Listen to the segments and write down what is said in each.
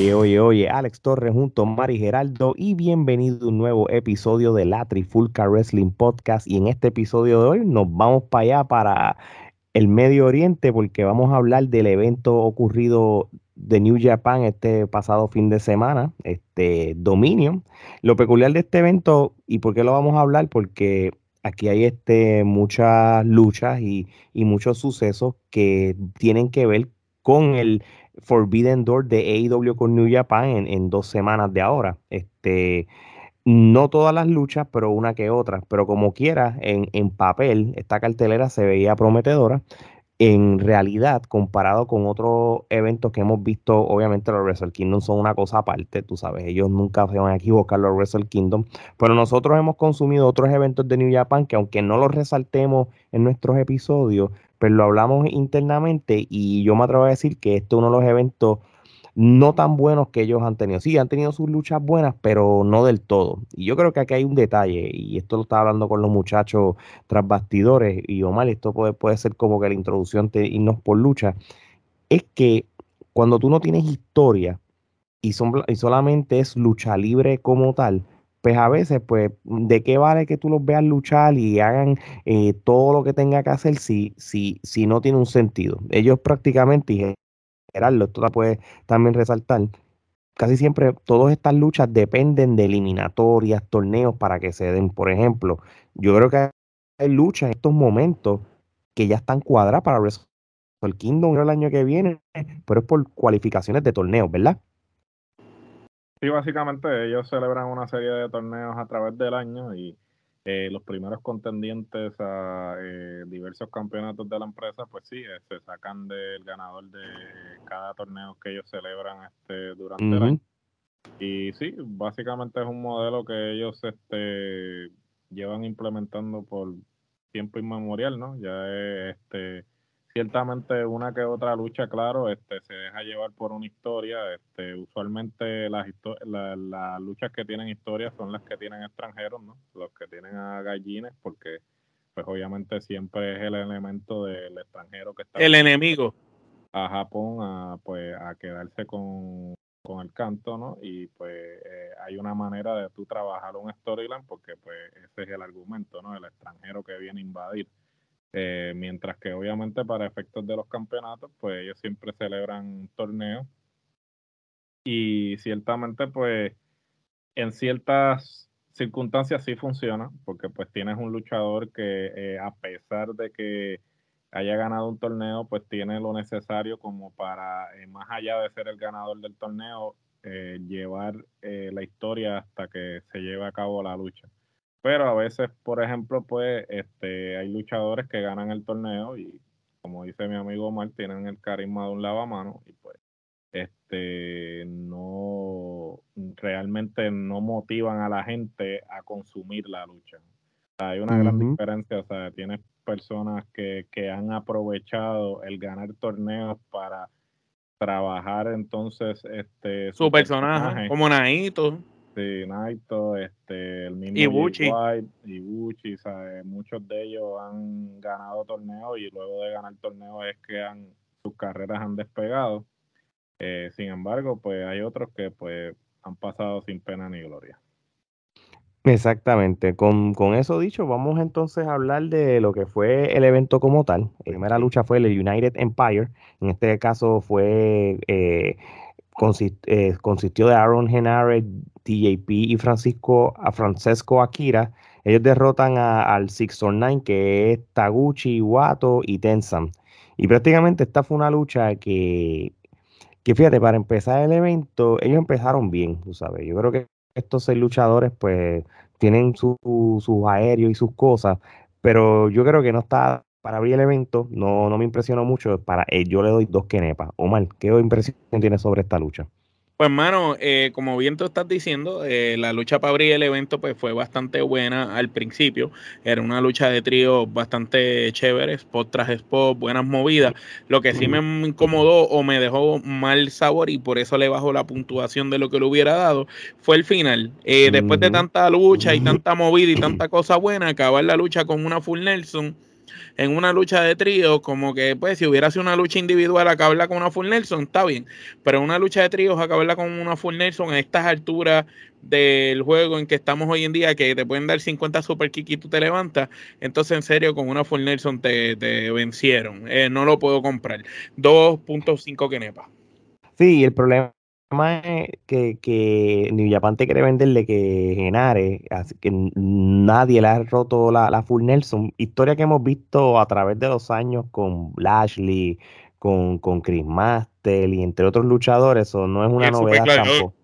Oye, oye, oye, Alex Torres junto a Mari Geraldo y bienvenido a un nuevo episodio de la Trifulca Wrestling Podcast. Y en este episodio de hoy nos vamos para allá, para el Medio Oriente, porque vamos a hablar del evento ocurrido de New Japan este pasado fin de semana, este Dominion. Lo peculiar de este evento, ¿y por qué lo vamos a hablar? Porque aquí hay este, muchas luchas y, y muchos sucesos que tienen que ver con el Forbidden Door de AEW con New Japan en, dos semanas de ahora. Este, no todas las luchas, pero una que otra. Pero como quiera, en, en papel, esta cartelera se veía prometedora. En realidad, comparado con otros eventos que hemos visto, obviamente los Wrestle Kingdom son una cosa aparte, tú sabes, ellos nunca se van a equivocar los Wrestle Kingdom, pero nosotros hemos consumido otros eventos de New Japan que aunque no los resaltemos en nuestros episodios, pero lo hablamos internamente y yo me atrevo a decir que este es uno de los eventos no tan buenos que ellos han tenido. Sí, han tenido sus luchas buenas, pero no del todo. Y yo creo que aquí hay un detalle, y esto lo estaba hablando con los muchachos tras bastidores, y Omar, esto puede, puede ser como que la introducción de irnos por lucha, es que cuando tú no tienes historia y, son, y solamente es lucha libre como tal, pues a veces, pues, ¿de qué vale que tú los veas luchar y hagan eh, todo lo que tenga que hacer si, si, si no tiene un sentido? Ellos prácticamente, y Gerardo, esto puede también resaltar, casi siempre todas estas luchas dependen de eliminatorias, torneos para que se den. Por ejemplo, yo creo que hay luchas en estos momentos que ya están cuadradas para el Kingdom el año que viene, pero es por cualificaciones de torneos, ¿verdad? Sí, básicamente ellos celebran una serie de torneos a través del año y eh, los primeros contendientes a eh, diversos campeonatos de la empresa, pues sí, eh, se sacan del ganador de cada torneo que ellos celebran este durante el año. Y sí, básicamente es un modelo que ellos este llevan implementando por tiempo inmemorial, ¿no? Ya es este ciertamente una que otra lucha, claro, este, se deja llevar por una historia. Este, usualmente las, las luchas que tienen historia son las que tienen extranjeros, ¿no? Los que tienen a gallines, porque pues obviamente siempre es el elemento del extranjero que está... El enemigo. A Japón a, pues, a quedarse con, con el canto, ¿no? Y pues eh, hay una manera de tú trabajar un storyline porque pues ese es el argumento, ¿no? El extranjero que viene a invadir. Eh, mientras que obviamente para efectos de los campeonatos, pues ellos siempre celebran torneos. Y ciertamente, pues en ciertas circunstancias sí funciona, porque pues tienes un luchador que eh, a pesar de que haya ganado un torneo, pues tiene lo necesario como para, eh, más allá de ser el ganador del torneo, llevar la historia hasta que se lleve a cabo la lucha. Pero a veces, por ejemplo, pues este, hay luchadores que ganan el torneo y, como dice mi amigo Omar, tienen el carisma de un lavamano y pues este no realmente no motivan a la gente a consumir la lucha. hay una gran diferencia, o sea, tienes personas que, que han aprovechado el ganar torneos para trabajar entonces este su, personaje, como Naito Sí, Naito, este, el mismo Ibuchi. White, Ibuchi, ¿sabes? muchos de ellos han ganado torneos y luego de ganar torneos es que han, sus carreras han despegado. Eh, sin embargo, pues hay otros que pues han pasado sin pena ni gloria. Exactamente. Con, con, eso dicho, vamos entonces a hablar de lo que fue el evento como tal. La primera lucha fue el United Empire. En este caso fue eh, eh, consistió de Aaron Henare, TJP y Francisco, a Francesco Akira. Ellos derrotan al 609, que es Taguchi, Wato y Tensam. Y prácticamente esta fue una lucha que, que, fíjate, para empezar el evento, ellos empezaron bien, tú sabes. Yo creo que estos seis luchadores, pues, tienen sus aéreos y sus cosas, pero yo creo que no está para abrir el evento, no, no me impresionó mucho. Para, eh, yo le doy dos quenepas. Omar, ¿qué impresión tienes sobre esta lucha? Pues, mano, eh, como bien tú estás diciendo, eh, la lucha para abrir el evento pues, fue bastante buena al principio. Era una lucha de trío bastante chévere, spot tras spot, buenas movidas. Lo que sí me incomodó o me dejó mal sabor y por eso le bajó la puntuación de lo que le hubiera dado fue el final. Después de tanta lucha y tanta movida y tanta cosa buena, acabar la lucha con una full Nelson en una lucha de trío, como que pues si hubiera sido una lucha individual acabarla con una full Nelson, está bien, pero una lucha de tríos acabarla con una full Nelson a estas alturas del juego en que estamos hoy en día, que te pueden dar 50 super kick y tú te levantas, entonces en serio con una full Nelson te, te vencieron, eh, no lo puedo comprar, 2.5 kenepa. Sí, el problema es que, que New Japan te quiere venderle que Genare, así que nadie le ha roto la, la, Full Nelson. Historia que hemos visto a través de los años con Lashley, con, con Chris Master y entre otros luchadores, eso no es una novedad tampoco.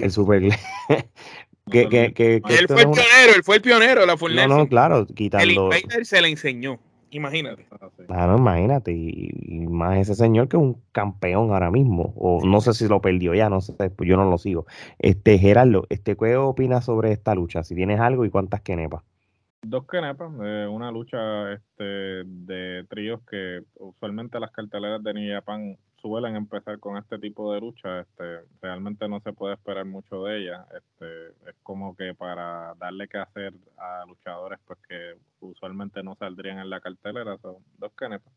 El Super que, que, que, él fue el pionero, él fue el pionero de la Full Nelson. No, no, claro, quitando. El se le enseñó. Imagínate. Claro, imagínate. Y, más ese señor que es un campeón ahora mismo. O no sé si lo perdió ya, no sé, pues yo no lo sigo. Este, Gerardo, este, ¿qué opinas sobre esta lucha? Si tienes algo y cuántas quenepas. Dos quenepas, eh, una lucha este, de tríos que usualmente las carteleras de New Japan suelen empezar con este tipo de lucha, este, realmente no se puede esperar mucho de ella. Este, es como que para darle que hacer a luchadores pues que usualmente no saldrían en la cartelera, son dos quenepas.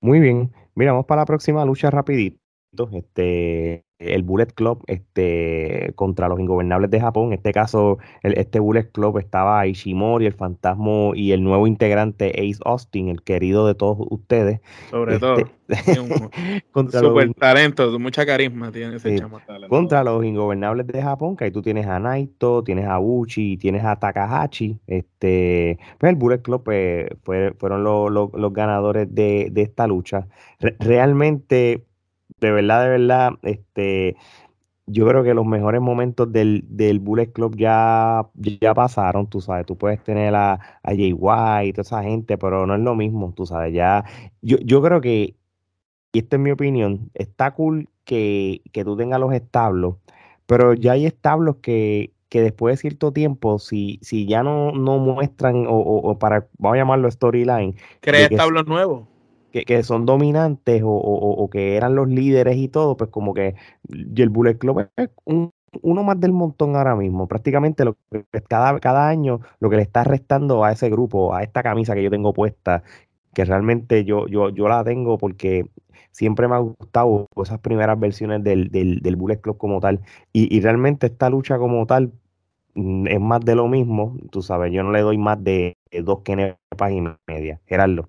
Muy bien, miramos para la próxima lucha rapidito. Este, el Bullet Club este, contra los ingobernables de Japón. En este caso, el, este Bullet Club estaba Ishimori, el fantasma y el nuevo integrante Ace Austin, el querido de todos ustedes. Sobre todo. Este, contra super talento, mucha carisma tiene ese Contra los ingobernables de Japón, que ahí tú tienes a Naito, tienes a Uchi, tienes a Takahashi. Este, pues el Bullet Club pues, fueron los ganadores de, esta lucha. realmente de verdad, de verdad, este, yo creo que los mejores momentos del, del Bullet Club ya, ya pasaron, tú sabes, tú puedes tener a, a Jay White y toda esa gente, pero no es lo mismo, tú sabes, ya, yo, yo creo que, y esta es mi opinión, está cool que, que tú tengas los establos, pero ya hay establos que, que después de cierto tiempo, si, si ya no, no muestran, o, o, para, vamos a llamarlo storyline. Crea establos nuevos que, son dominantes o, que eran los líderes y todo, pues como que el Bullet Club es uno más del montón ahora mismo. Prácticamente lo que cada, cada año lo que le está restando a ese grupo, a esta camisa que yo tengo puesta, que realmente yo, yo, yo la tengo porque siempre me ha gustado esas primeras versiones del, del, del Bullet Club como tal. Y, realmente esta lucha como tal mm, es más de lo mismo, tú sabes, yo no le doy más de, dos kenepas y media. Gerardo.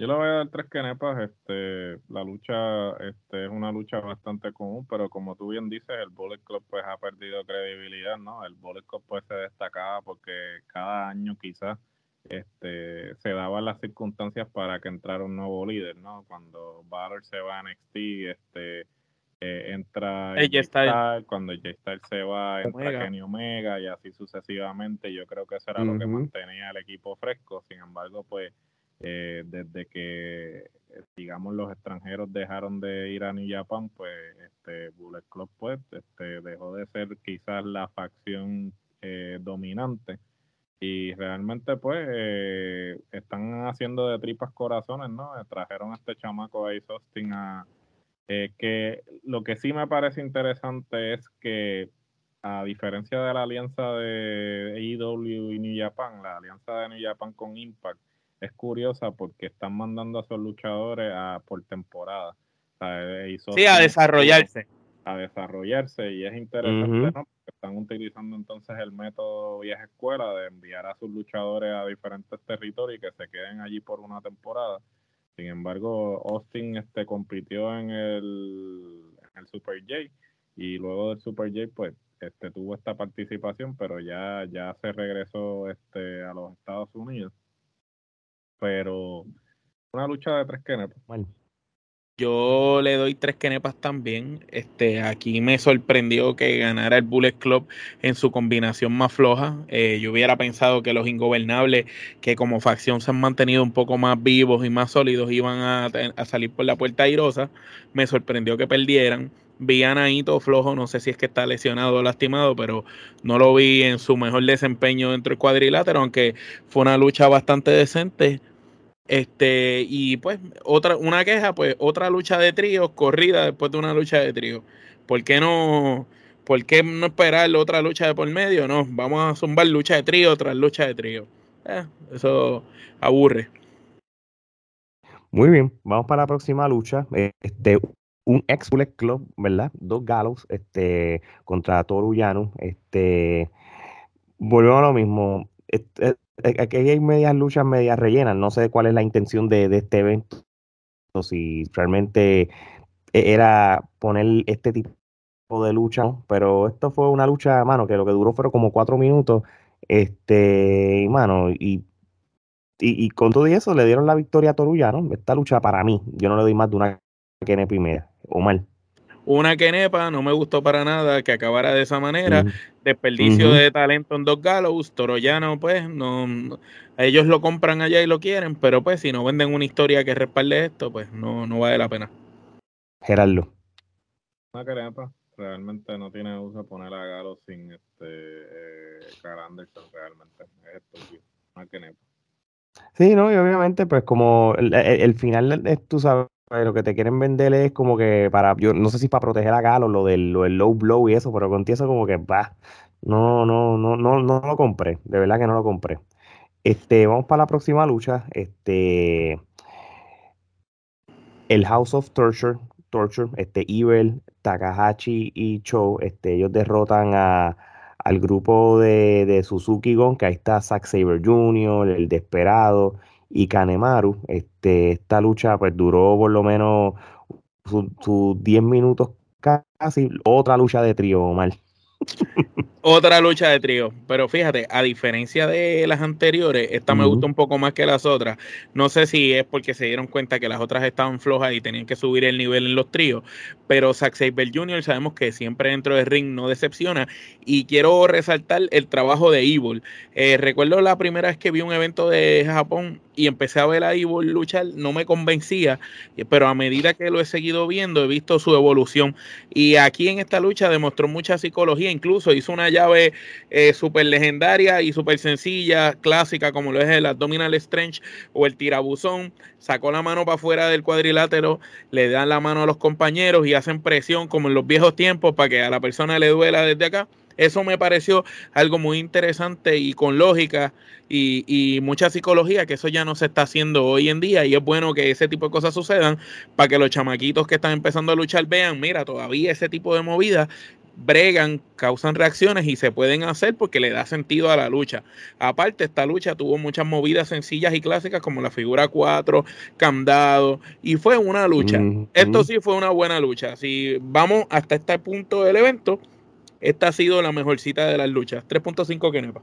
Yo le voy a dar tres kenepas. Este, la lucha este, es una lucha bastante común, pero como tú bien dices, el Bullet Club pues ha perdido credibilidad, ¿no? El Bullet Club pues se destacaba porque cada año quizás este, se daban las circunstancias para que entrara un nuevo líder, ¿no? Cuando Balor se va a NXT, este, eh, entra J-Style, cuando J-Style se va, entra Kenny Omega y así sucesivamente. Yo creo que eso era lo que mantenía el equipo fresco. Sin embargo, pues eh, desde que, eh, digamos, los extranjeros dejaron de ir a New Japan, pues este Bullet Club pues, este, dejó de ser quizás la facción eh, dominante y realmente pues están haciendo de tripas corazones, ¿no? Trajeron a este chamaco ahí, Austin a... que lo que sí me parece interesante es que a diferencia de la alianza de AEW y New Japan, la alianza de New Japan con Impact, es curiosa porque están mandando a sus luchadores a, por temporada. sí, a desarrollarse. A desarrollarse y es interesante, ¿no? Porque están utilizando entonces el método vieja escuela de enviar a sus luchadores a diferentes territorios y que se queden allí por una temporada. Sin embargo, Austin este, compitió en el, en el Super J y luego del Super J pues este, tuvo esta participación, pero ya, ya se regresó este, a los Estados Unidos pero una lucha de tres kenepas. Yo le doy tres kenepas también. Este, aquí me sorprendió que ganara el Bullet Club en su combinación más floja. Eh, yo hubiera pensado que los ingobernables, que como facción se han mantenido un poco más vivos y más sólidos, iban a, a salir por la puerta airosa. Me sorprendió que perdieran. Vi a Naito flojo, no sé si es que está lesionado o lastimado, pero no lo vi en su mejor desempeño dentro del cuadrilátero, aunque fue una lucha bastante decente. Este, y pues, otra, una queja, pues, otra lucha de trío corrida después de una lucha de trío. ¿Por qué no, por qué no esperar otra lucha de por medio? No, vamos a zumbar lucha de trío tras lucha de trío. Eh, eso aburre. Muy bien, vamos para la próxima lucha. Este, un ex Club, ¿verdad? Dos Galos, este, contra Torullano. Este, volvemos a lo mismo. Este, aquí hay medias luchas, medias rellenas. No sé cuál es la intención de, este evento. Si realmente e, era poner este tipo de lucha, pero esto fue una lucha, mano, que lo que duró fueron como cuatro minutos. Este, mano, y, y, con todo eso le dieron la victoria a Torullano. Esta lucha para mí, yo no le doy más de una que primera, o mal una quenepa, no me gustó para nada que acabara de esa manera. Desperdicio de talento en dos Gallows, Toroyano, pues, no, ellos lo compran allá y lo quieren, pero pues si no venden una historia que respalde esto, pues no, no vale la pena. Gerardo. Una quenepa, realmente no tiene uso poner a Galo sin este eh, Anderson, realmente. Es estúpido. Una quenepa. Sí, no, y obviamente, pues como el, el final, es, tú sabes, lo que te quieren vender es como que para, yo no sé si para proteger a Galo, lo del, lo del low blow y eso, pero contigo eso como que va, no, no, no, no, no lo compré, de verdad que no lo compré. Este, vamos para la próxima lucha. Este, el House of Torture, Torture, este, Evil, Takahashi y Cho, este, ellos derrotan a, al grupo de, de Suzuki Gon, que ahí está Zack Saber Jr., el Desperado y Kanemaru. Este, esta lucha pues duró por lo menos sus 10 minutos casi. Otra lucha de trío, mal. Otra lucha de trío, pero fíjate, a diferencia de las anteriores, esta me gusta un poco más que las otras. No sé si es porque se dieron cuenta que las otras estaban flojas y tenían que subir el nivel en los tríos, pero Zack Saber Jr. sabemos que siempre dentro del ring no decepciona y quiero resaltar el trabajo de Evil. Eh, recuerdo la primera vez que vi un evento de Japón y empecé a ver a Evil luchar, no me convencía, pero a medida que lo he seguido viendo he visto su evolución y aquí en esta lucha demostró mucha psicología, incluso hizo una llave eh, súper legendaria y súper sencilla, clásica, como lo es el abdominal stretch o el tirabuzón. Sacó la mano para afuera del cuadrilátero, le dan la mano a los compañeros y hacen presión como en los viejos tiempos para que a la persona le duela desde acá. Eso me pareció algo muy interesante y con lógica y, y, mucha psicología, que eso ya no se está haciendo hoy en día y es bueno que ese tipo de cosas sucedan para que los chamaquitos que están empezando a luchar vean, mira, todavía ese tipo de movidas bregan, causan reacciones y se pueden hacer porque le da sentido a la lucha. Aparte, esta lucha tuvo muchas movidas sencillas y clásicas como la figura 4, candado, y fue una lucha. Esto sí fue una buena lucha. Si vamos hasta este punto del evento, esta ha sido la mejor cita de las luchas. 3.5 Kenepa.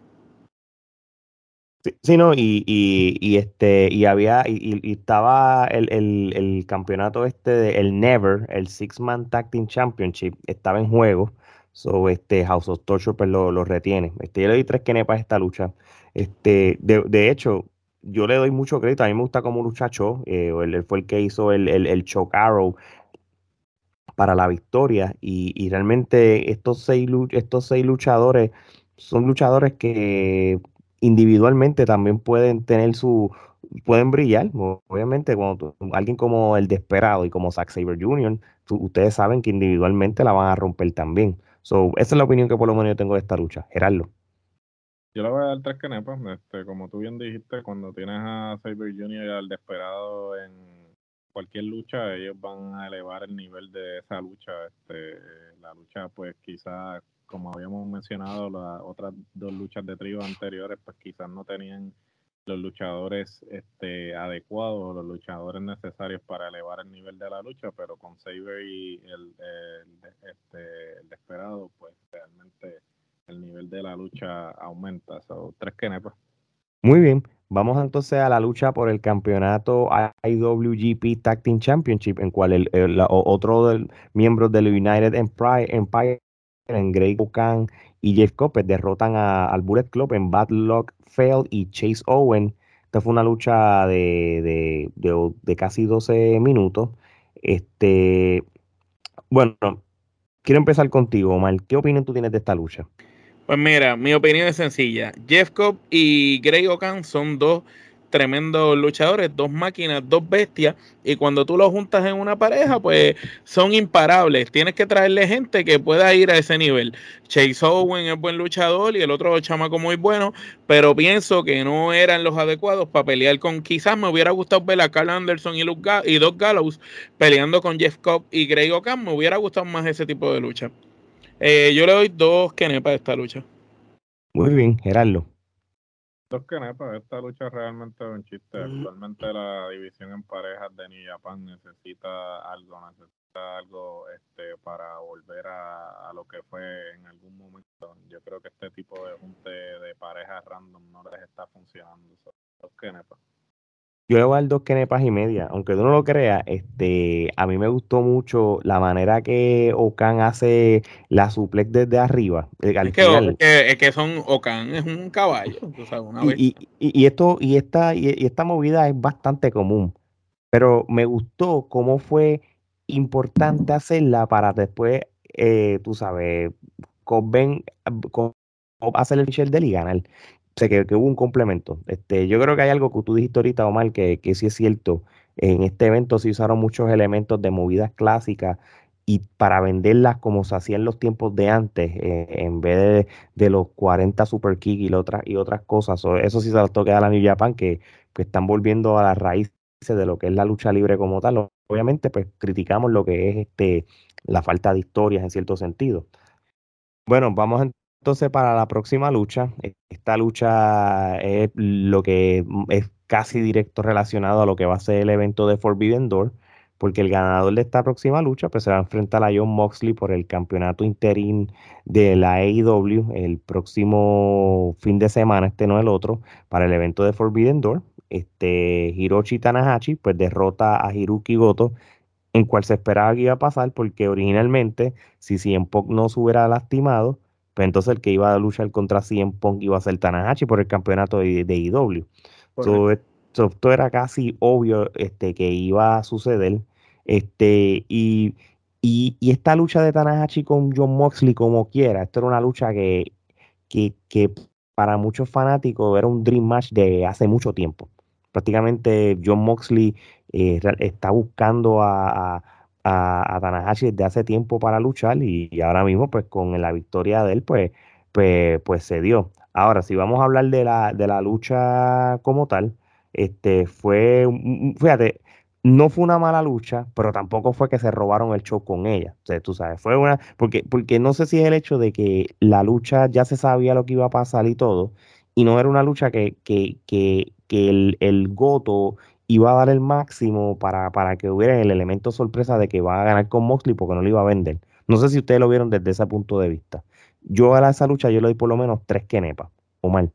Sí, no, y, y, este, y había, y, estaba el, el, campeonato este, de, el Never, el Six Man Tag Team Championship, estaba en juego. So, este, House of Torture pues, lo, lo retiene. Este, yo le doy tres kenepas a esta lucha. Este, de, de, hecho, yo le doy mucho crédito. A mí me gusta como muchacho. Eh, él, fue el que hizo el, el, el Choke Arrow para la victoria. Y, y realmente estos seis, estos seis luchadores son luchadores que individualmente también pueden tener su, pueden brillar. Obviamente, cuando alguien como el Desperado y como Zack Saber Jr., ustedes saben que individualmente la van a romper también. So, esa es la opinión que por lo menos yo tengo de esta lucha. Gerardo. Yo le voy a dar tres canepas. Este, como tú bien dijiste, cuando tienes a Saber Jr. y al Desperado en cualquier lucha, ellos van a elevar el nivel de esa lucha. Este, la lucha, pues quizás como habíamos mencionado, las otras dos luchas de trío anteriores, pues quizás no tenían los luchadores este, adecuados, los luchadores necesarios para elevar el nivel de la lucha, pero con Saber y el, este, el desesperado, pues realmente el nivel de la lucha aumenta. Son tres kenepas. Muy bien. Vamos entonces a la lucha por el campeonato IWGP Tag Team Championship, en cual el, otro del, miembro del United Empire, Empire en Greg Buchan y Jeff Coppet derrotan al Bullet Club en Bad Luck Fail y Chase Owen. Esta fue una lucha de, de, casi 12 minutos. Este, bueno, quiero empezar contigo, Omar. ¿Qué opinión tú tienes de esta lucha? Pues mira, mi opinión es sencilla. Jeff Cobb y Greg Okan son dos tremendos luchadores, dos máquinas, dos bestias, y cuando tú los juntas en una pareja, pues son imparables. Tienes que traerle gente que pueda ir a ese nivel. Chase Owen es buen luchador y el otro chamaco muy bueno, pero pienso que no eran los adecuados para pelear con. Quizás me hubiera gustado ver a Carl Anderson y, Luke Doc Gallows peleando con Jeff Cobb y Greg O'Cam. Me hubiera gustado más ese tipo de lucha. Eh, yo le doy dos kenepas a esta lucha. Muy bien, Gerardo. Dos kenepas, esta lucha realmente es un chiste. Actualmente la división en parejas de New Japan necesita algo, necesita algo este, para volver a, lo que fue en algún momento. Yo creo que este tipo de junte de parejas random no les está funcionando. Dos kenepas. Yo le voy a dar dos kenepas y media. Aunque tú no lo creas, este, a mí me gustó mucho la manera que Okan hace la suplex desde arriba. Eh, es, que, es, que, son Okan es un caballo. y, y, esto, y esta, y, esta movida es bastante común. Pero me gustó cómo fue importante hacerla para después, eh, tú sabes, con, con, hacer el fichel de y ganar sé que, hubo un complemento. Este, yo creo que hay algo que tú dijiste ahorita, Omar, que, que sí es cierto. En este evento se usaron muchos elementos de movidas clásicas y para venderlas como se hacía en los tiempos de antes, eh, en vez de, los 40 super kick y, otras y otras cosas. eso sí se lo toca a la New Japan, que, que están volviendo a las raíces de lo que es la lucha libre como tal. Obviamente, pues criticamos lo que es este la falta de historias en cierto sentido. Bueno, vamos a entonces, para la próxima lucha, e, esta lucha es lo que es casi directo relacionado a lo que va a ser el evento de Forbidden Door, porque el ganador de esta próxima lucha pues, se va a enfrentar a John Moxley por el campeonato interín de la AEW el próximo fin de semana, este no el otro, para el evento de Forbidden Door. Este Hiroshi Tanahashi pues derrota a Hiruki Goto en cual se esperaba que iba a pasar porque originalmente si CM Punk no se hubiera lastimado pues entonces el que iba a luchar contra CM Punk iba a ser Tanahashi por el campeonato de, de IW. esto era casi obvio este, que iba a suceder. Este, y, y, esta lucha de Tanahashi con John Moxley, como quiera, esto era una lucha que, que, que para muchos fanáticos era un dream match de hace mucho tiempo. Prácticamente John Moxley eh, está buscando a a, Tanahashi desde hace tiempo para luchar y, ahora mismo pues con la victoria de él pues, pues, pues se dio. Ahora, si vamos a hablar de la, de la lucha como tal, este fue, fíjate, no fue una mala lucha, pero tampoco fue que se robaron el show con ella. O sea, tú sabes, fue una, porque, porque no sé si es el hecho de que la lucha ya se sabía lo que iba a pasar y todo, y no era una lucha que, que, que, que el, el Goto iba a dar el máximo para, para que hubiera el elemento sorpresa de que va a ganar con Moxley porque no lo iba a vender. No sé si ustedes lo vieron desde ese punto de vista. Yo a esa lucha yo le doy por lo menos tres kenepas, o mal.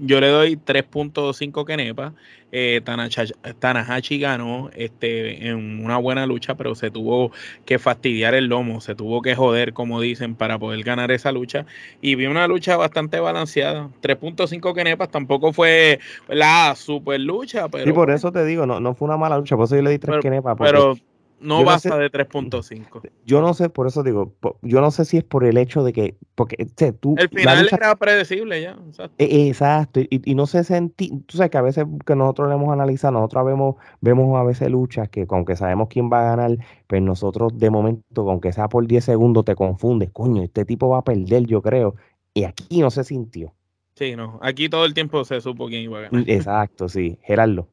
Yo le doy 3.5 kenepa. Eh, Tanahashi, ganó este, en una buena lucha, pero se tuvo que fastidiar el lomo, se tuvo que joder, como dicen, para poder ganar esa lucha. Y vi una lucha bastante balanceada. 3.5 kenepas tampoco fue la super lucha, pero. Sí, por eso te digo, no, no fue una mala lucha, por eso yo le di 3 kenepas. Pero no basta de 3.5. Yo no sé, por eso digo, yo no sé si es por el hecho de que, porque tú... El final era predecible ya. Exacto, e, y, no sé sentí, tú sabes que a veces que nosotros le hemos analizado, nosotros vemos, vemos a veces luchas que aunque sabemos quién va a ganar, pues nosotros de momento, aunque sea por 10 segundos, te confundes, coño, este tipo va a perder, yo creo, y aquí no se sintió. Sí, no, aquí todo el tiempo se supo quién iba a ganar. Exacto, sí, Gerardo.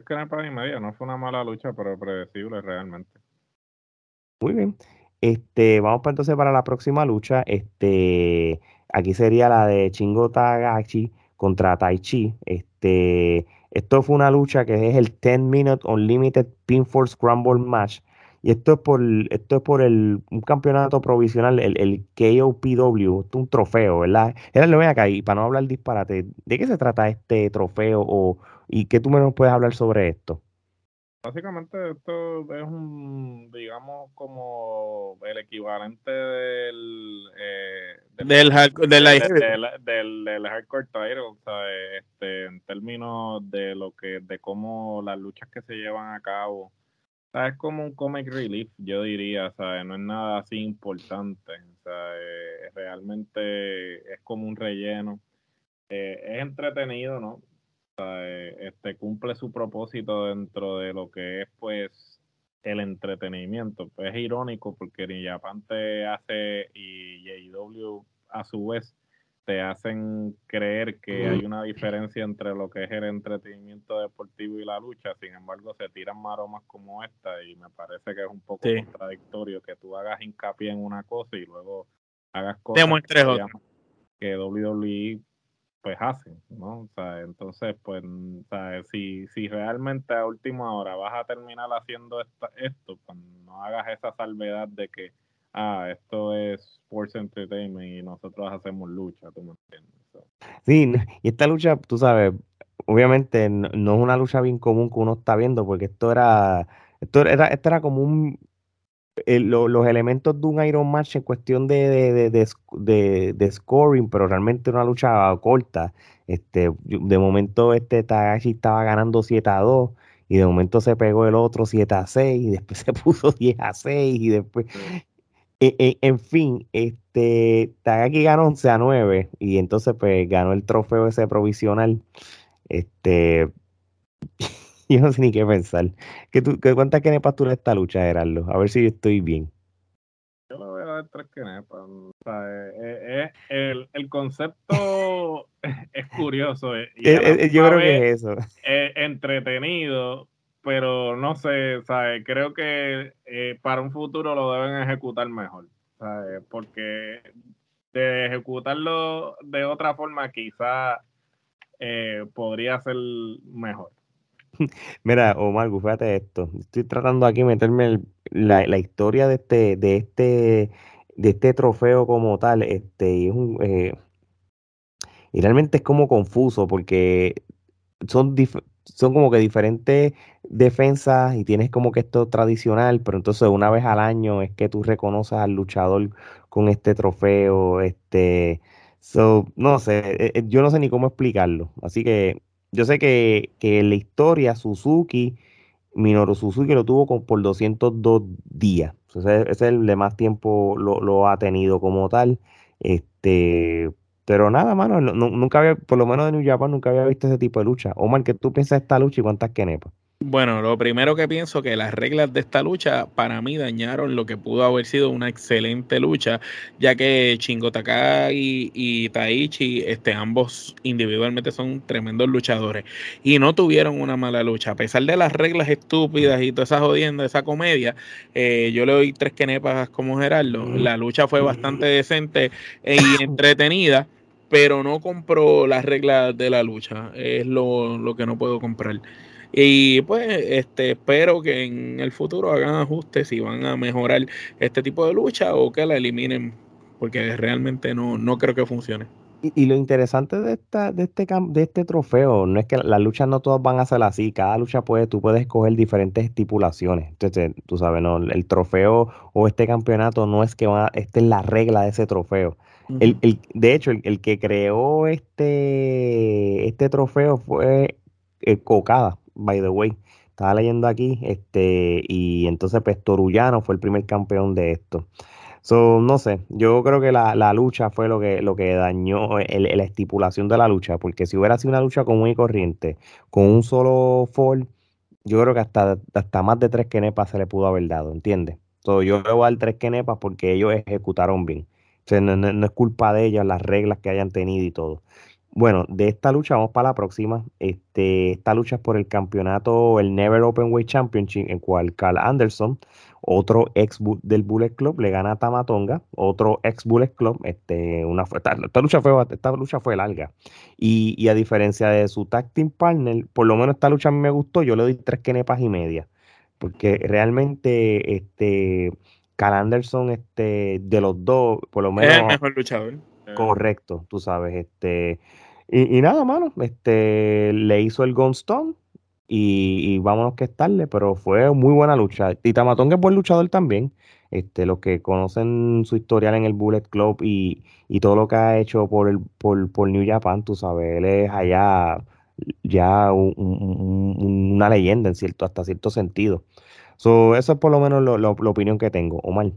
Tres para y media, no fue una mala lucha, pero predecible realmente. Muy bien. Este, vamos para entonces para la próxima lucha. Este, aquí sería la de Chingo Tagachi contra Tai Chi. Este, esto fue una lucha que es el 10 Minute Unlimited Pinfall Scramble Match. Y esto es por, esto es por el, un campeonato provisional, el, el KOPW, un trofeo, ¿verdad? Era lo ven acá, y para no hablar disparate, ¿de qué se trata este trofeo o, ¿Y qué tú me puedes hablar sobre esto? Básicamente esto es un, digamos, como el equivalente del eh, del, hardcore, del, del, hardcore title, o sea, este, en términos de lo que, de cómo las luchas que se llevan a cabo. O sea, es como un comic relief, yo diría, o sea, no es nada así importante, o sea, eh, realmente es como un relleno. Eh, es entretenido, ¿no? Este cumple su propósito dentro de lo que es pues el entretenimiento. Pues es irónico porque ni Japan te hace y JW a su vez te hacen creer que hay una diferencia entre lo que es el entretenimiento deportivo y la lucha, sin embargo se tiran maromas como esta y me parece que es un poco contradictorio que tú hagas hincapié en una cosa y luego hagas cosas que, que WWE pues hacen, ¿no? O sea, entonces, pues, Si, si realmente a última hora vas a terminar haciendo esto, pues no hagas esa salvedad de que, ah, esto es Sports Entertainment y nosotros hacemos lucha, ¿tú me entiendes? Sí, y esta lucha, tú sabes, obviamente no, es una lucha bien común que uno está viendo, porque esto era, esto era, esto era como un los elementos de un Iron Match en cuestión de, de, scoring, pero realmente una lucha corta. Este, de momento este Tagashi estaba ganando 7 a 2 y de momento se pegó el otro 7 a 6 y después se puso 10 a 6 y después... E, e, en fin, este, Tagaki ganó 11 a 9 y entonces pues ganó el trofeo ese provisional. Este, yo no sé ni qué pensar. ¿Qué, tú, qué ¿Cuántas kenepas tú esta lucha, Gerardo? A ver si yo estoy bien. Yo le voy a dar tres kenepas. O sea, eh, eh, eh, el, concepto es curioso. yo creo que es eso. entretenido, pero no sé, ¿sabes? creo que para un futuro lo deben ejecutar mejor. ¿sabes? Porque de ejecutarlo de otra forma quizá podría ser mejor. Mira, Omar, fíjate esto. Estoy tratando aquí de meterme la, historia de este, de este, de este trofeo como tal. Este, y, es eh, realmente es como confuso porque son, son como que diferentes defensas y tienes como que esto tradicional, pero entonces una vez al año es que tú reconoces al luchador con este trofeo. Este, no sé, eh, eh, yo no sé ni cómo explicarlo. Así que yo sé que, en la historia Suzuki, Minoru Suzuki lo tuvo por 202 días. Ese, es el de más tiempo lo, ha tenido como tal. Este, pero nada, mano, nunca había, por lo menos en New Japan, nunca había visto ese tipo de lucha. Omar, ¿qué tú piensas de esta lucha y cuántas kenepas? Bueno, lo primero que pienso que las reglas de esta lucha para mí dañaron lo que pudo haber sido una excelente lucha, ya que Shingo Takagi y Taichi, este, ambos individualmente son tremendos luchadores y no tuvieron una mala lucha. A pesar de las reglas estúpidas y toda esa jodienda, esa comedia, eh, yo le doy tres quenepas como Gerardo. La lucha fue bastante decente y entretenida pero no compró las reglas de la lucha. Es lo, lo que no puedo comprar. Y pues este, espero que en el futuro hagan ajustes y van a mejorar este tipo de lucha o que la eliminen, porque realmente no, no creo que funcione. Y, lo interesante de esta, de este de este trofeo no es que las luchas no todas van a ser así, cada lucha puede, tú puedes escoger diferentes estipulaciones. Entonces, tú sabes, no, el trofeo o este campeonato no es que va, esta es la regla de ese trofeo. el, el, de hecho, el, que creó este, este trofeo fue eh, Cocada by the way. Estaba leyendo aquí, este, y entonces pues Torullano fue el primer campeón de esto. So, no sé, yo creo que la, lucha fue lo que, lo que dañó la estipulación de la lucha, porque si hubiera sido una lucha común y corriente, con un solo fall, yo creo que hasta, hasta más de tres kenepas se le pudo haber dado, ¿entiendes? So, yo voy a dar tres kenepas porque ellos ejecutaron bien. O no, no, es culpa de ellos las reglas que hayan tenido y todo. Bueno, de esta lucha vamos para la próxima. Este, esta lucha es por el campeonato, el Never Open Weight Championship, en cual Carl Anderson, otro ex del Bullet Club, le gana a Tamatonga, otro ex Bullet Club. Este, una, esta, lucha fue, esta lucha fue larga. Y, a diferencia de su tag team partner, por lo menos esta lucha a mí me gustó, yo le doy tres kenepas y media. Porque realmente, este, Carl Anderson, este, de los dos, por lo menos. Es el mejor luchador. Correcto, tú sabes, este y, nada, mano, este, le hizo el Gunstone y, y vámonos que estarle, pero fue muy buena lucha. Y Tamatón es buen luchador también. Este, los que conocen su historial en el Bullet Club y, todo lo que ha hecho por el por, por New Japan, tú sabes, él es allá ya una leyenda en cierto, hasta cierto sentido. So, eso es por lo menos la opinión que tengo, Omar.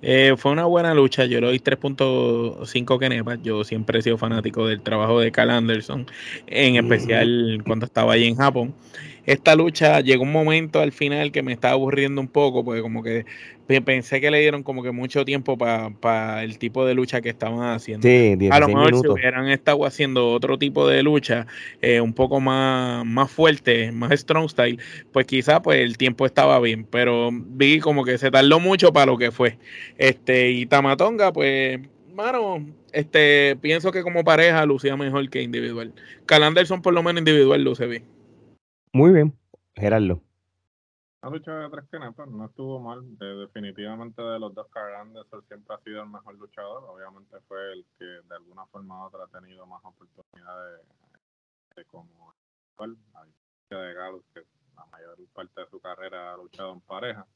Eh, fue una buena lucha. Yo le doy 3.5 kenepas. Yo siempre he sido fanático del trabajo de Cal Anderson, en especial cuando estaba allí en Japón esta lucha llegó un momento al final que me estaba aburriendo un poco, porque como que pensé que le dieron como que mucho tiempo para el tipo de lucha que estaban haciendo. Sí, a lo mejor si hubieran estado haciendo otro tipo de lucha eh, un poco más, más fuerte, más strong style, pues quizá pues el tiempo estaba bien, pero vi como que se tardó mucho para lo que fue. Este, y Tamatonga, pues, mano, este, pienso que como pareja lucía mejor que individual. Cal Anderson por lo menos individual luce bien. Muy bien, Gerardo. La lucha de tres kenepas no estuvo mal. definitivamente de los dos, Carl siempre ha sido el mejor luchador. Obviamente fue el que de alguna forma u otra ha tenido más oportunidades de, como a de Galo, que la mayor parte de su carrera ha luchado en pareja.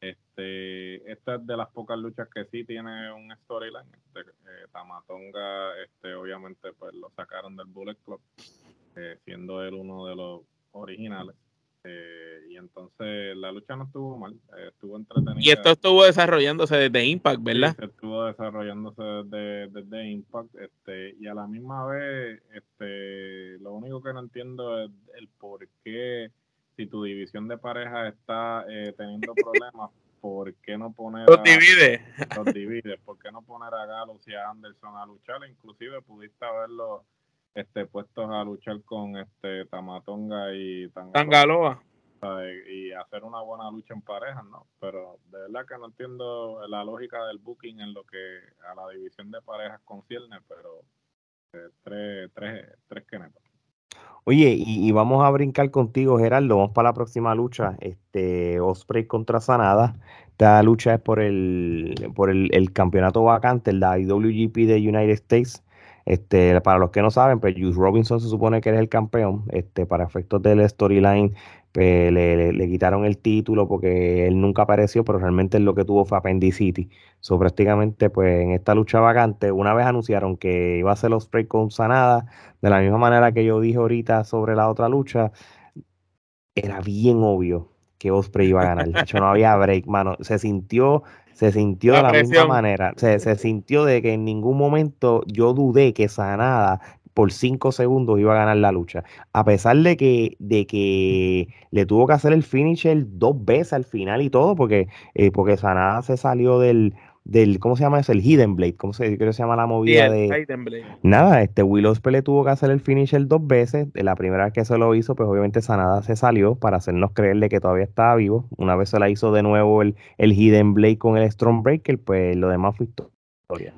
Este, esta es de las pocas luchas que sí tiene un storyline. Este, eh, Tamatonga, este, obviamente, pues lo sacaron del Bullet Club, eh, siendo él uno de los originales. Eh, y entonces la lucha no estuvo mal, eh, estuvo entretenida. Y esto estuvo desarrollándose desde Impact, ¿verdad? estuvo desarrollándose desde, desde, Impact, este, y a la misma vez, este, lo único que no entiendo es el por qué, si tu división de pareja está eh, teniendo problemas, ¿por qué no poner los divide? Los divide, ¿por qué no poner a Gallows y a Anderson a luchar? Inclusive pudiste haberlo este, puestos a luchar con este Tamatonga y Tangaloa. Y hacer una buena lucha en pareja, ¿no? Pero de verdad que no entiendo la lógica del booking en lo que a la división de parejas concierne, pero eh, tres, tres, tres que Oye, y, vamos a brincar contigo, Gerardo. Vamos para la próxima lucha. Este Osprey contra Sanada. Esta lucha es por el, por el, el campeonato vacante, el IWGP de United States. Este, para los que no saben, pues Juice Robinson se supone que es el campeón. Este, para efectos del storyline, pues, le, quitaron el título porque él nunca apareció, pero realmente lo que tuvo fue Appendicity. So, prácticamente, pues en esta lucha vacante, una vez anunciaron que iba a ser los Osprey con Sanada, de la misma manera que yo dije ahorita sobre la otra lucha, era bien obvio que Osprey iba a ganar. De hecho, no había break, mano. Se sintió se sintió de la misma manera. Se, se sintió de que en ningún momento yo dudé que Sanada por cinco segundos iba a ganar la lucha. A pesar de que, de que le tuvo que hacer el finisher dos veces al final y todo, porque, eh, porque Sanada se salió del, del, ¿cómo se llama eso? El Hidden Blade, ¿cómo se, se llama la movida de... Nada, este Will Ospreay le tuvo que hacer el finisher dos veces, la primera vez que se lo hizo, pues obviamente Sanada se salió para hacernos creerle que todavía estaba vivo, una vez se la hizo de nuevo el, el Hidden Blade con el Stormbreaker, pues lo demás fue historia.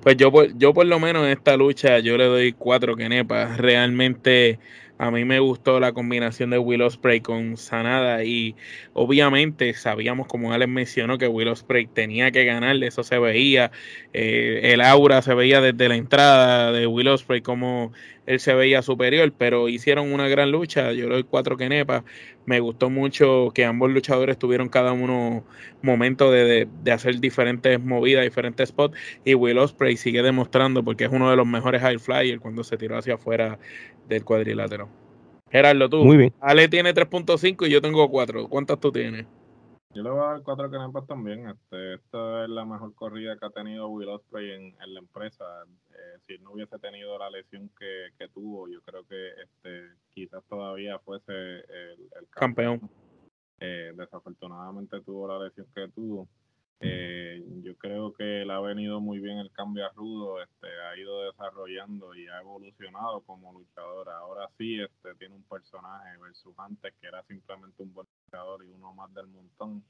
Pues yo, yo por lo menos en esta lucha yo le doy cuatro kenepas, realmente a mí me gustó la combinación de Will Ospreay con Sanada y obviamente sabíamos, como Alex mencionó, que Will Ospreay tenía que ganar, eso se veía, eh, el aura se veía desde la entrada de Will Ospreay como él se veía superior, pero hicieron una gran lucha, yo le doy cuatro kenepas, me gustó mucho que ambos luchadores tuvieron cada uno momento de, de, hacer diferentes movidas, diferentes spots y Will Ospreay sigue demostrando porque es uno de los mejores high flyers cuando se tiró hacia afuera del cuadrilátero. Gerardo, tú. Muy bien. Ale tiene 3.5 y yo tengo 4. ¿Cuántas tú tienes? Yo le voy a dar 4 canepas también. Este, esta es la mejor corrida que ha tenido Will Ospreay en, la empresa. Eh, si no hubiese tenido la lesión que, tuvo, yo creo que este, quizás todavía fuese el, campeón. Eh, desafortunadamente tuvo la lesión que tuvo. Eh, yo creo que él ha venido muy bien el cambio a rudo, este, ha ido desarrollando y ha evolucionado como luchador. Ahora sí este, tiene un personaje versus antes que era simplemente un buen luchador y uno más del montón.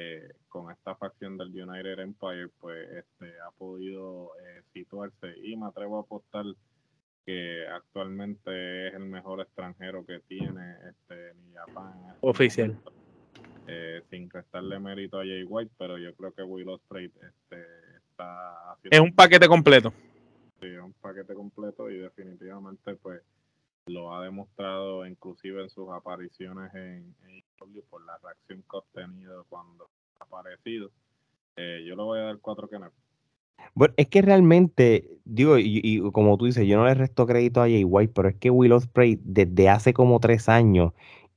Eh, con esta facción del United Empire, pues este, ha podido eh, situarse y me atrevo a apostar que actualmente es el mejor extranjero que tiene este, Japan. Este Oficial. Eh, sin restarle mérito a Jay White, pero yo creo que Will Ospreay este, está haciendo... Es un paquete completo. Sí, es un paquete completo y definitivamente pues lo ha demostrado inclusive en sus apariciones en, en por la reacción que ha obtenido cuando ha aparecido. Eh, yo le voy a dar cuatro que no. Bueno, es que realmente, digo, y, y, como tú dices, yo no le resto crédito a Jay White, pero es que Will Ospreay desde hace como tres años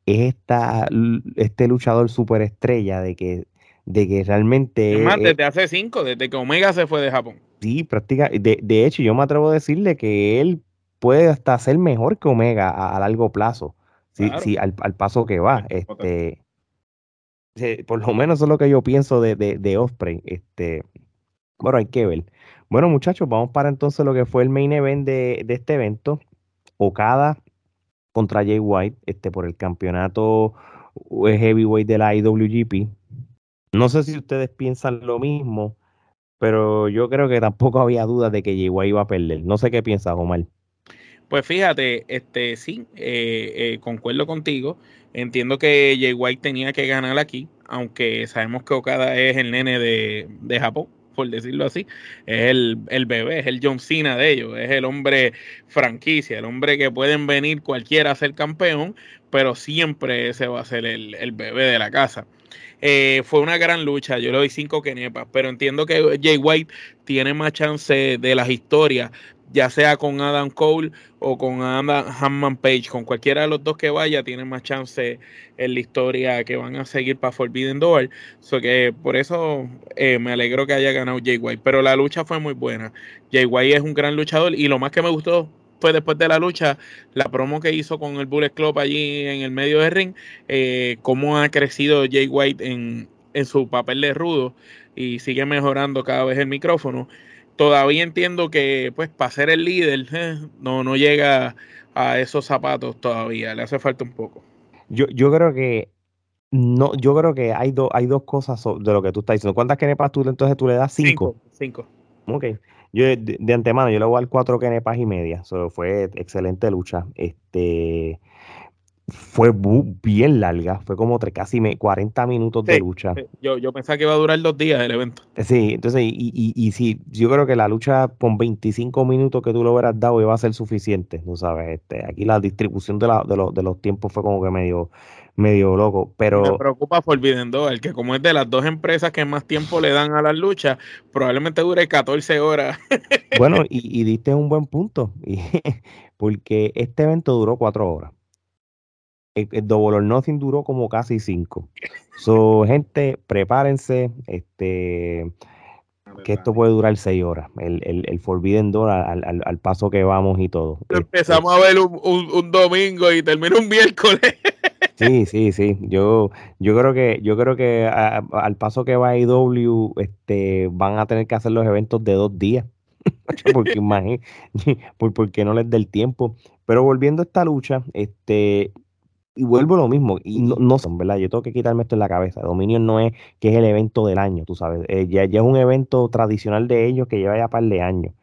es esta, este luchador superestrella de que de que realmente... Es más, desde hace cinco, desde que Omega se fue de Japón. Sí, práctica. De, de hecho, yo me atrevo a decirle que él puede hasta ser mejor que Omega a, largo plazo. Sí, sí al, paso que va. Este, por lo menos eso es lo que yo pienso de, de, de Osprey. Este, bueno, hay que ver. Bueno, muchachos, vamos para entonces lo que fue el main event de, de este evento. Okada contra Jay White este, por el campeonato heavyweight de la IWGP. No sé si ustedes piensan lo mismo, pero yo creo que tampoco había dudas de que Jay White iba a perder. No sé qué piensas, Omar. Pues fíjate, este sí, eh, eh, concuerdo contigo. Entiendo que Jay White tenía que ganar aquí, aunque sabemos que Okada es el nene de, de Japón por decirlo así, es el, el, bebé, es el John Cena de ellos, es el hombre franquicia, el hombre que pueden venir cualquiera a ser campeón, pero siempre ese va a ser el, el bebé de la casa. Eh, fue una gran lucha, yo le doy cinco kenepas, pero entiendo que Jay White tiene más chance de las historias ya sea con Adam Cole o con Adam Hammond Page, con cualquiera de los dos que vaya, tienen más chance en la historia que van a seguir para Forbidden Door. So que por eso eh, me alegro que haya ganado Jay White. Pero la lucha fue muy buena. Jay White es un gran luchador y lo más que me gustó fue después de la lucha, la promo que hizo con el Bullet Club allí en el medio del ring, eh, cómo ha crecido Jay White en, en su papel de rudo y sigue mejorando cada vez el micrófono todavía entiendo que pues para ser el líder eh, no, no llega a esos zapatos todavía, le hace falta un poco. Yo, yo creo que no, yo creo que hay, dos hay dos cosas de lo que tú estás diciendo. ¿Cuántas kenepas tú entonces tú le das? Cinco. Cinco. Ok. Yo de, antemano, yo le voy a dar cuatro kenepas y media. Eso fue excelente lucha. Este fue bien larga, fue como tres, casi 40 minutos de lucha. Yo, yo pensaba que iba a durar dos días el evento. Sí, entonces, y, y, y sí, yo creo que la lucha con 25 minutos que tú lo hubieras dado iba a ser suficiente, ¿no sabes? Este, aquí la distribución de, la, de, los, de los tiempos fue como que medio, medio loco, pero... Me preocupa Forbidden el que como es de las dos empresas que más tiempo le dan a las luchas, probablemente dure 14 horas. bueno, y, y diste un buen punto, porque este evento duró cuatro horas el, Double or Nothing duró como casi cinco. So, gente, prepárense, este, que esto puede durar seis horas. El, el, el Forbidden Door al, al, al, paso que vamos y todo. Este Empezamos a ver un, un, domingo y termina un miércoles. Sí, sí, sí. Yo, yo creo que, yo creo que al paso que va IW, este, van a tener que hacer los eventos de dos días. porque imagínate, porque no les dé el tiempo. Pero volviendo a esta lucha, este, y vuelvo a lo mismo, y no, no son, ¿verdad? Yo tengo que quitarme esto en la cabeza. Dominion no es que es el evento del año, tú sabes. Eh, ya, es un evento tradicional de ellos que lleva ya par de años.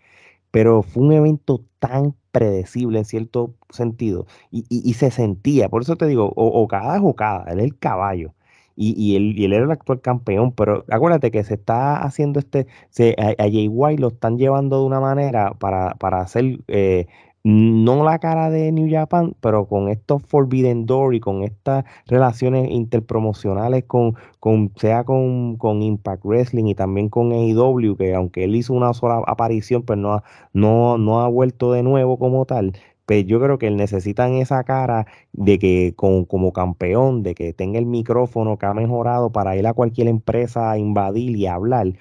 Pero fue un evento tan predecible en cierto sentido. Y, y, se sentía, por eso te digo, o, cada es cada él es el caballo. Y, y, él, y él era el actual campeón, pero acuérdate que se está haciendo este, se, a, a Jay White lo están llevando de una manera para, para hacer eh, no la cara de New Japan, pero con estos Forbidden Door y con estas relaciones interpromocionales con, con sea con, con, Impact Wrestling y también con AEW, que aunque él hizo una sola aparición, pues no ha, no, no ha vuelto de nuevo como tal. Pues yo creo que él necesitan esa cara de que con, como campeón, de que tenga el micrófono que ha mejorado para ir a cualquier empresa a invadir y hablar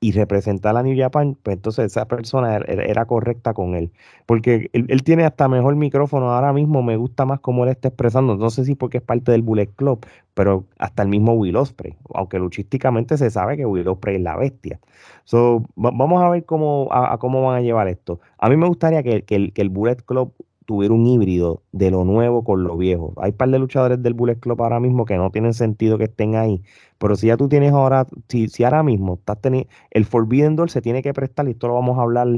y representar a New Japan, pues entonces esa persona er, er, era, correcta con él. Porque él, tiene hasta mejor micrófono. Ahora mismo me gusta más cómo él está expresando. No sé si porque es parte del Bullet Club, pero hasta el mismo Will Ospreay. Aunque luchísticamente se sabe que Will Ospreay es la bestia. So, vamos a ver cómo, a, cómo van a llevar esto. A mí me gustaría que, que el Bullet Club tuviera un híbrido de lo nuevo con lo viejo. Hay un par de luchadores del Bullet Club ahora mismo que no tienen sentido que estén ahí, pero si ya tú tienes ahora, si, si ahora mismo estás teniendo, el Forbidden Door se tiene que prestar, y esto lo vamos a hablar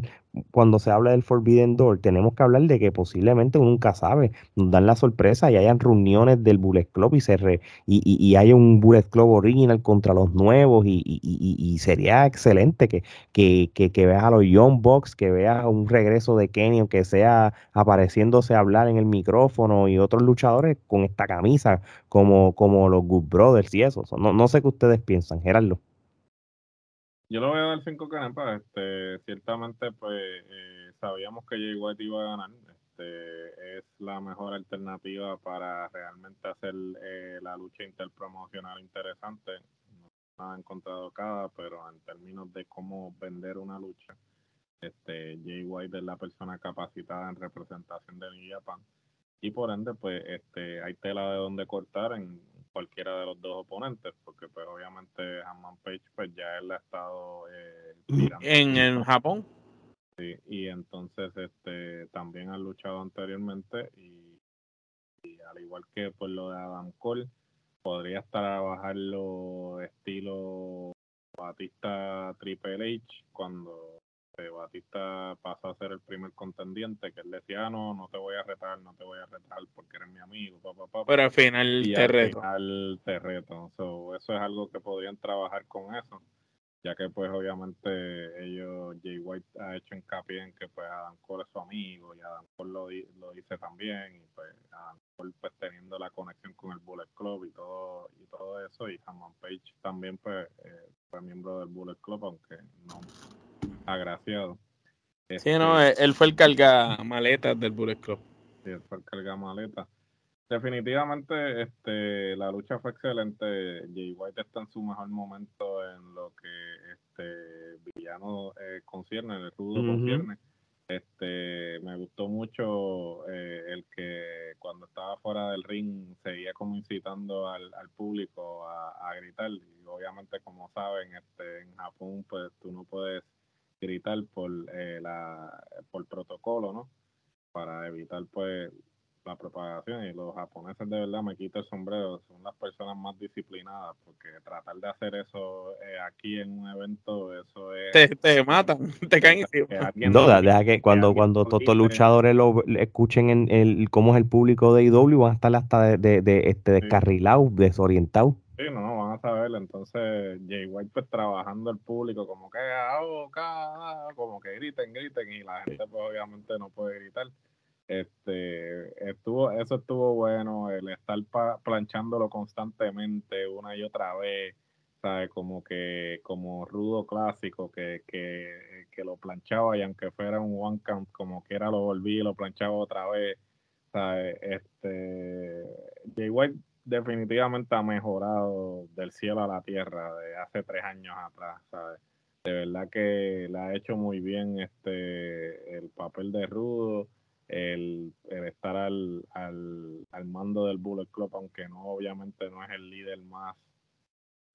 cuando se habla del Forbidden Door, tenemos que hablar de que posiblemente uno nunca sabe, nos dan la sorpresa y hayan reuniones del Bullet Club y se re, y, y, y haya un Bullet Club original contra los nuevos y, y sería excelente que, que, que, que, veas a los Young Bucks, que veas un regreso de Kenny, que sea apareciéndose a hablar en el micrófono y otros luchadores con esta camisa como, como los Good Brothers y eso. No, no sé qué ustedes piensan, Gerardo. Yo lo voy a dar cinco canepas. Este, ciertamente, pues eh, sabíamos que Jay White iba a ganar. Este, es la mejor alternativa para realmente hacer eh, la lucha interpromocional interesante. nada en contra de Okada, pero en términos de cómo vender una lucha, este Jay White es la persona capacitada en representación de New Japan y por ende pues este hay tela de donde cortar en cualquiera de los dos oponentes porque pues obviamente Hammond Page pues ya él ha estado eh, en, en Japón. Sí, y entonces este también ha luchado anteriormente y, al igual que por lo de Adam Cole podría estar a bajarlo estilo Batista Triple H cuando Batista pasó a ser el primer contendiente, que él decía, ah, no, no te voy a retar, no te voy a retar porque eres mi amigo, Pero al final te reto. Al final te reto. eso es algo que podrían trabajar con eso, ya que pues obviamente ellos, Jay White ha hecho hincapié en que pues Adam Cole es su amigo y Adam Cole lo, lo dice también y pues Adam Cole pues teniendo la conexión con el Bullet Club y todo y todo eso y Hammond Page también pues eh, fue miembro del Bullet Club aunque no agraciado. sí, no, este, él fue el carga maletas del Bullet Club. Sí, él fue el carga maletas. Definitivamente, este, la lucha fue excelente. Jay White está en su mejor momento en lo que este villano eh, concierne, el rudo concierne. Este, me gustó mucho eh, el que cuando estaba fuera del ring seguía como incitando al, público a, a, gritar. Y obviamente, como saben, este, en Japón, pues tú no puedes gritar por eh, la por protocolo, ¿no? Para evitar pues la propagación. Y los japoneses de verdad me quito el sombrero, son las personas más disciplinadas porque tratar de hacer eso eh, aquí en un evento, eso es... Te, te matan, te caen No, deja que cuando, cuando todos los luchadores lo escuchen en el, cómo es el público de IW van a estar hasta de, de, de este descarrilados, desorientados. Sí, no, van a saber. Entonces, Jay White, pues trabajando el público, como que, oh, como que griten, griten, y la gente, pues obviamente no puede gritar. Este, estuvo, eso estuvo bueno, el estar planchándolo constantemente una y otra vez, ¿sabes? Como que, como rudo clásico, que, que, que lo planchaba y aunque fuera un one count, como quiera lo volví y lo planchaba otra vez, ¿sabes? Este, Jay White definitivamente ha mejorado del cielo a la tierra de hace tres años atrás, ¿sabes? De verdad que le ha hecho muy bien este el papel de Rudo, el, estar al, al, al, mando del Bullet Club, aunque no obviamente no es el líder más,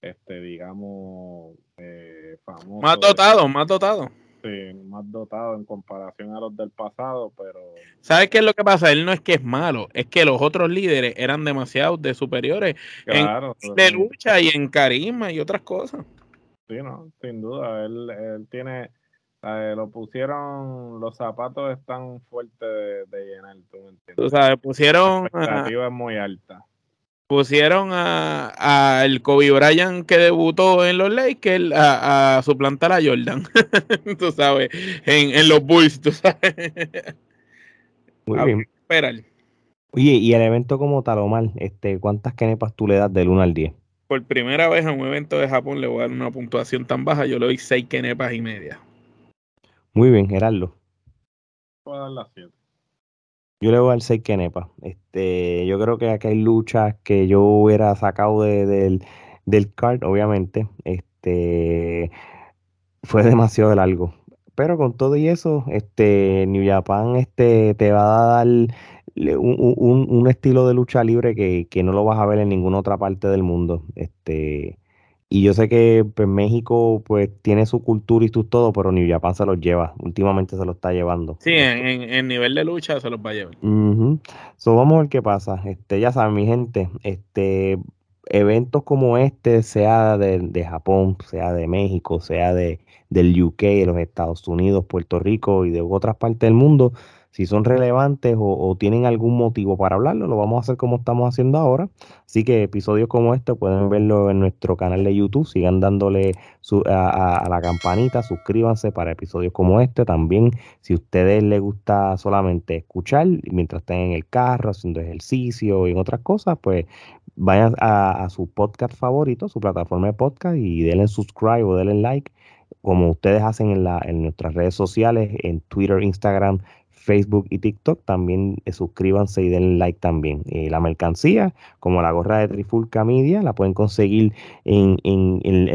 este digamos, eh, famoso. Más dotado, más dotado más dotado en comparación a los del pasado, pero... ¿Sabes qué es lo que pasa? Él no es que es malo, es que los otros líderes eran demasiado de superiores en de lucha y en carisma y otras cosas. Sí, no, sin duda, él, tiene... lo pusieron, los zapatos están fuertes de, llenar, tú me entiendes. Tú sabes, pusieron... La expectativa es muy alta pusieron a, el Kobe Bryant que debutó en los Lakers a, a suplantar a Jordan, tú sabes, en, los Bulls, tú sabes. Muy bien. Oye, y el evento como tal, Omar, este, ¿cuántas kenepas tú le das del 1 al 10? Por primera vez en un evento de Japón le voy a dar una puntuación tan baja, yo le doy 6 kenepas y media. Muy bien, Gerardo. Voy a dar las 7. Yo le voy al 6 Kenepa. Este, yo creo que aquí hay luchas que yo hubiera sacado del, del card, obviamente. Este fue demasiado largo. Pero con todo y eso, este New Japan este, te va a dar un, un, estilo de lucha libre que, que, no lo vas a ver en ninguna otra parte del mundo. Este, y yo sé que pues, México pues tiene su cultura y su todo, pero New Japan se los lleva. Últimamente se lo está llevando. Sí, en, en, nivel de lucha se los va a llevar. so, vamos a ver qué pasa. Este, ya saben, mi gente, este eventos como este, sea de, de Japón, sea de México, sea de del UK, de los Estados Unidos, Puerto Rico y de otras partes del mundo, si son relevantes o, tienen algún motivo para hablarlo, lo vamos a hacer como estamos haciendo ahora. Así que episodios como este pueden verlo en nuestro canal de YouTube. Sigan dándole a, la campanita, suscríbanse para episodios como este. También, si a ustedes les gusta solamente escuchar mientras estén en el carro, haciendo ejercicio y en otras cosas, pues vayan a, su podcast favorito, su plataforma de podcast y denle subscribe o denle like como ustedes hacen en, la, en nuestras redes sociales, en Twitter, Instagram, Facebook y TikTok. También eh, suscríbanse y den like también. Eh, la mercancía, como la gorra de Trifulca Media, la pueden conseguir en,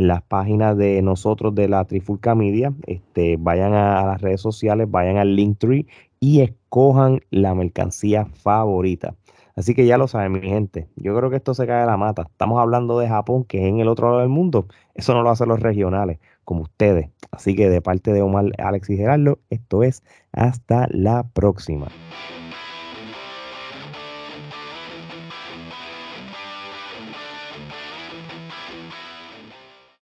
las páginas de nosotros de la Trifulca Media. Este, vayan a, las redes sociales, vayan al Linktree y escojan la mercancía favorita. Así que ya lo saben, mi gente. Yo creo que esto se cae de la mata. Estamos hablando de Japón, que es en el otro lado del mundo. Eso no lo hacen los regionales como ustedes. Así que de parte de Omar, Alex y Gerardo, esto es hasta la próxima.